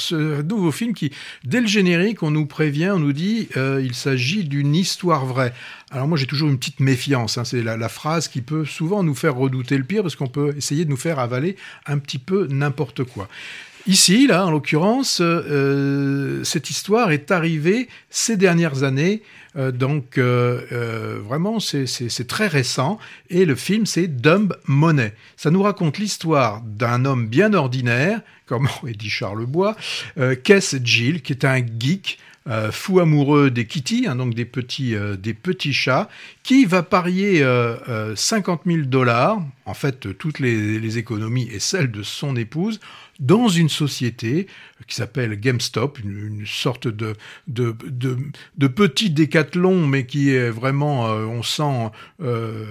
Ce nouveau film qui, dès le générique, on nous prévient, on nous dit, euh, il s'agit d'une histoire vraie. Alors moi j'ai toujours une petite méfiance, hein. c'est la, phrase qui peut souvent nous faire redouter le pire parce qu'on peut essayer de nous faire avaler un petit peu n'importe quoi. Ici, là, en l'occurrence, euh, cette histoire est arrivée ces dernières années, euh, donc vraiment c'est très récent, et le film c'est Dumb Money. Ça nous raconte l'histoire d'un homme bien ordinaire comme aurait dit Charles Bois, euh, Kess Jill, qui est un geek, euh, fou amoureux des kitty, hein, donc des petits, euh, des petits chats, qui va parier 50 000 dollars, en fait toutes les, économies et celles de son épouse, dans une société qui s'appelle GameStop, une, sorte de, de, de, petit décathlon, mais qui est vraiment, euh, on sent... Euh,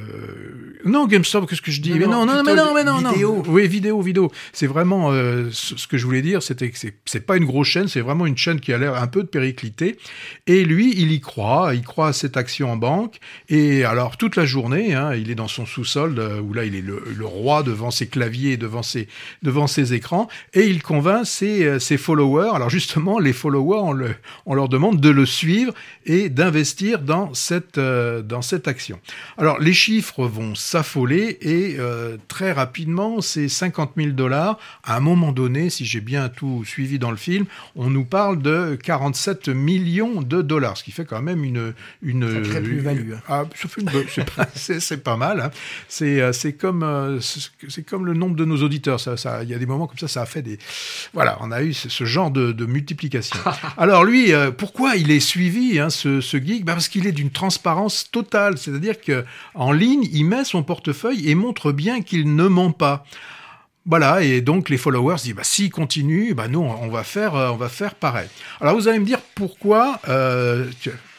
non, GameStop, qu'est-ce que je dis? Non, Mais non, non, mais non, mais non, vidéo. Oui, vidéo, vidéo. C'est vraiment euh, ce que je voulais dire, c'était que c'est pas une grosse chaîne, c'est vraiment une chaîne qui a l'air un peu de péricliter. Et lui, il y croit, il croit à cette action en banque. Et alors, toute la journée, hein, il est dans son sous-sol, où là, il est le, le, roi devant ses claviers, devant ses, devant ses écrans et il convainc ses, ses followers. Alors justement, les followers, on, le, on, leur demande de le suivre et d'investir dans cette, euh, dans cette action. Alors les chiffres vont s'affoler et euh, très rapidement, ces 50 000 dollars, à un moment donné, si j'ai bien tout suivi dans le film, on nous parle de 47 millions de dollars, ce qui fait quand même une... une plus-value. Ah, c'est pas, mal. Hein. C'est euh, comme, c'est comme le nombre de nos auditeurs. Il ça, il y a des moments comme ça, ça a fait des... Voilà, on a eu ce genre de, multiplication. Alors lui, pourquoi il est suivi, hein, ce, bah, Parce qu'il est d'une transparence totale, c'est-à-dire que en ligne, il met son portefeuille et montre bien qu'il ne ment pas. Voilà, et donc les followers disent, bah, s'il continue, bah, nous, on va faire, euh, on va faire pareil. Alors vous allez me dire pourquoi, euh,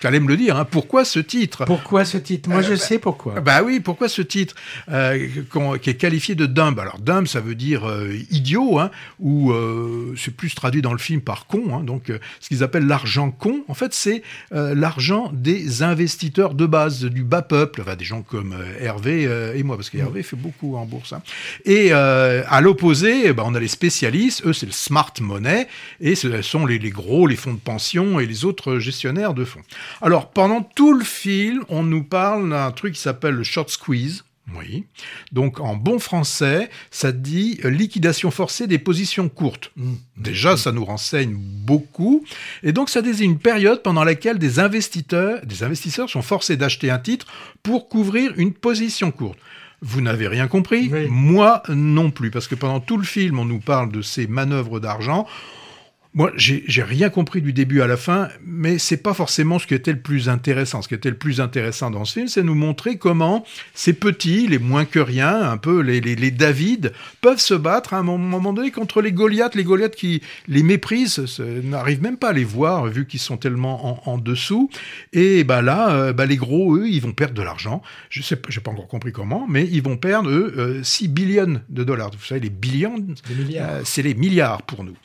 tu allais me le dire, hein. pourquoi ce titre? Pourquoi ce titre? Moi, je euh, sais pourquoi. Bah oui, pourquoi ce titre euh, qui est qualifié de dumb? Alors, dumb, ça veut dire euh, idiot, hein, ou c'est plus traduit dans le film par con, hein, donc ce qu'ils appellent l'argent con. En fait, c'est l'argent des investisseurs de base, du bas peuple, enfin, des gens comme Hervé et moi, parce qu'Hervé fait beaucoup en bourse. Hein. Et à l'opposé, bah, on a les spécialistes, eux, c'est le smart money, et ce sont les, les gros, les fonds de pension et les autres gestionnaires de fonds. Alors, pendant tout le film, on nous parle d'un truc qui s'appelle le short squeeze. Oui. Donc, en bon français, ça dit euh, liquidation forcée des positions courtes. Mmh. Déjà, ça nous renseigne beaucoup. Et donc, ça désigne une période pendant laquelle des investisseurs, des investisseurs sont forcés d'acheter un titre pour couvrir une position courte. Vous n'avez rien compris? Moi non plus, parce que pendant tout le film, on nous parle de ces manœuvres d'argent. Moi, j'ai rien compris du début à la fin, mais c'est pas forcément ce qui était le plus intéressant. Ce qui était le plus intéressant dans ce film, c'est nous montrer comment ces petits, les moins que rien, un peu les, les, les David, peuvent se battre à un moment donné contre les Goliaths, les Goliaths qui les méprisent, n'arrivent même pas à les voir vu qu'ils sont tellement en, en, dessous. Et bah là, euh, bah les gros, eux, ils vont perdre de l'argent. Je sais, j'ai pas encore compris comment, mais ils vont perdre eux 6 euh, billions de dollars. Vous savez, les billions, euh, c'est les milliards pour nous.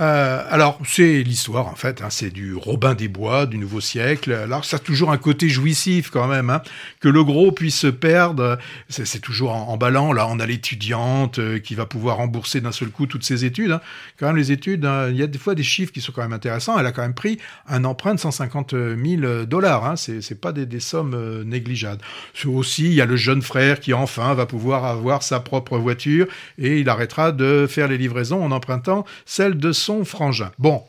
Euh, alors, c'est l'histoire, en fait. Hein, c'est du Robin des Bois, du Nouveau Siècle. Alors, ça a toujours un côté jouissif, quand même. Hein, que le gros puisse se perdre, c'est toujours emballant. Là, on a l'étudiante euh, qui va pouvoir rembourser d'un seul coup toutes ses études. Hein. Quand même, les études, il y a des fois des chiffres qui sont quand même intéressants. Elle a quand même pris un emprunt de 150 000 dollars. C'est pas des, des sommes euh, négligeables. Aussi, il y a le jeune frère qui, enfin, va pouvoir avoir sa propre voiture et il arrêtera de faire les livraisons en empruntant celle de son frangin. Bon,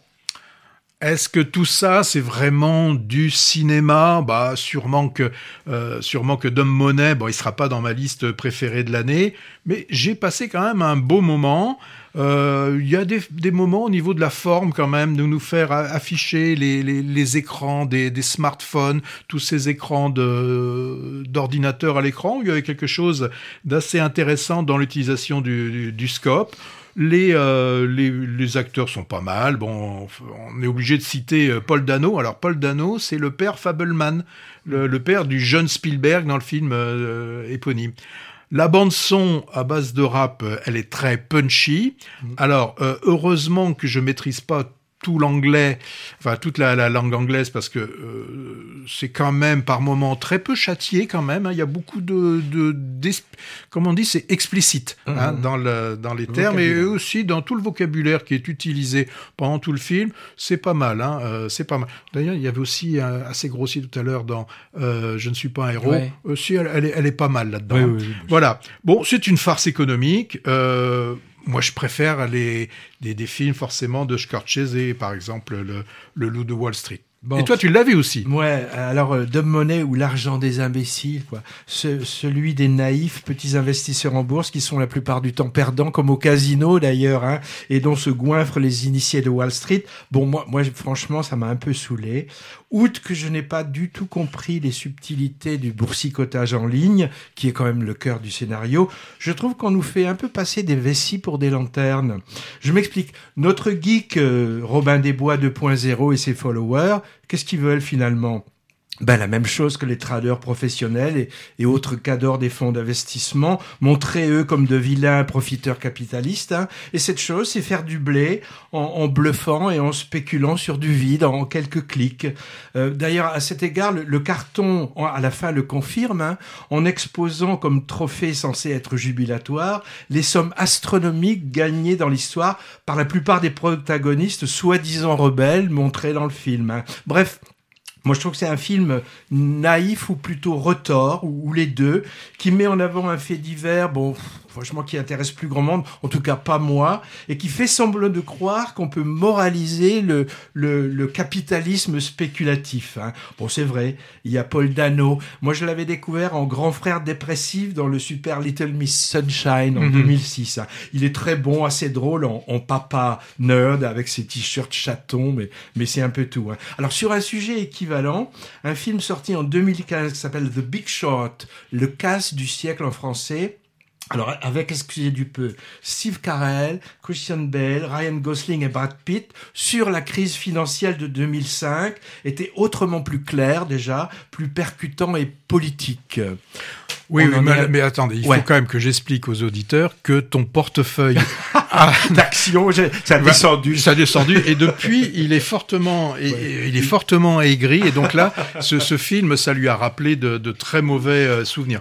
est-ce que tout ça, c'est vraiment du cinéma? Bah, sûrement que, euh, sûrement que Dom Monet, bon, il sera pas dans ma liste préférée de l'année, mais j'ai passé quand même un beau moment. Euh, il y a des, moments au niveau de la forme quand même, de nous faire afficher les, écrans des, smartphones, tous ces écrans d'ordinateur à l'écran. Il y avait quelque chose d'assez intéressant dans l'utilisation du, du scope. Euh, les, les, acteurs sont pas mal. Bon, on est obligé de citer euh, Paul Dano. Alors, Paul Dano, c'est le père Fableman, le, père du jeune Spielberg dans le film euh, éponyme. La bande son à base de rap, elle est très punchy. Mm. Alors, heureusement que je maîtrise pas tout l'anglais, enfin toute la, langue anglaise, parce que euh, c'est quand même par moments très peu châtié quand même. Hein. Il y a beaucoup de, de, comme on dit, c'est explicite hein, mmh. dans, le, dans les termes et aussi dans tout le vocabulaire qui est utilisé pendant tout le film. C'est pas mal, hein, euh, c'est pas mal. D'ailleurs, il y avait aussi assez grossi tout à l'heure dans euh, Je ne suis pas un héros. Aussi, elle, est, elle, est, pas mal là-dedans. Voilà. Bon, c'est une farce économique. Moi, je préfère les, des, des, films forcément de Scorsese, par exemple le, le Loup de Wall Street. Et toi, tu l'as vu aussi. Ouais. Alors, euh, Money ou l'argent des imbéciles, quoi. celui des naïfs petits investisseurs en bourse qui sont la plupart du temps perdants, comme au casino d'ailleurs, hein, et dont se goinfrent les initiés de Wall Street. Bon, moi, moi, franchement, ça m'a un peu saoulé. Outre que je n'ai pas du tout compris les subtilités du boursicotage en ligne, qui est quand même le cœur du scénario, je trouve qu'on nous fait un peu passer des vessies pour des lanternes. Je m'explique. Notre geek euh, Robin des Bois 2.0 et ses followers, qu'est-ce qu'ils veulent finalement? Ben, la même chose que les traders professionnels et, autres cadors des fonds d'investissement, montrer eux comme de vilains profiteurs capitalistes. Hein. Et cette chose, c'est faire du blé en, bluffant et en spéculant sur du vide en quelques clics. Euh, d'ailleurs, à cet égard, le, carton, à la fin, le confirme, hein, en exposant comme trophée censé être jubilatoire les sommes astronomiques gagnées dans l'histoire par la plupart des protagonistes soi-disant rebelles montrés dans le film. Hein. Bref, moi, je trouve que c'est un film naïf ou plutôt retors, ou, les deux, qui met en avant un fait divers, bon, franchement, qui intéresse plus grand monde, en tout cas pas moi, et qui fait semblant de croire qu'on peut moraliser le, le, capitalisme spéculatif. Hein. Bon, c'est vrai, il y a Paul Dano. Moi, je l'avais découvert en grand frère dépressif dans le super Little Miss Sunshine en 2006. Mhm. Hein. Il est très bon, assez drôle en, papa nerd avec ses t-shirts chatons, mais, mais c'est un peu tout. Hein. Alors, sur un sujet équivalent, un film sorti en 2015 qui s'appelle The Big Short, le casse du siècle en français, alors, avec, excusez du peu, Steve Carell, Christian Bale, Ryan Gosling et Brad Pitt, sur la crise financière de 2005, était autrement plus clair déjà, plus percutant et politique. Oui, mais, attendez, il faut quand même que j'explique aux auditeurs que ton portefeuille d'action, ça a descendu. Ça a descendu, et depuis, il est fortement, il est fortement aigri, et donc là, ce, ce, film, ça lui a rappelé de, de très mauvais euh, souvenirs.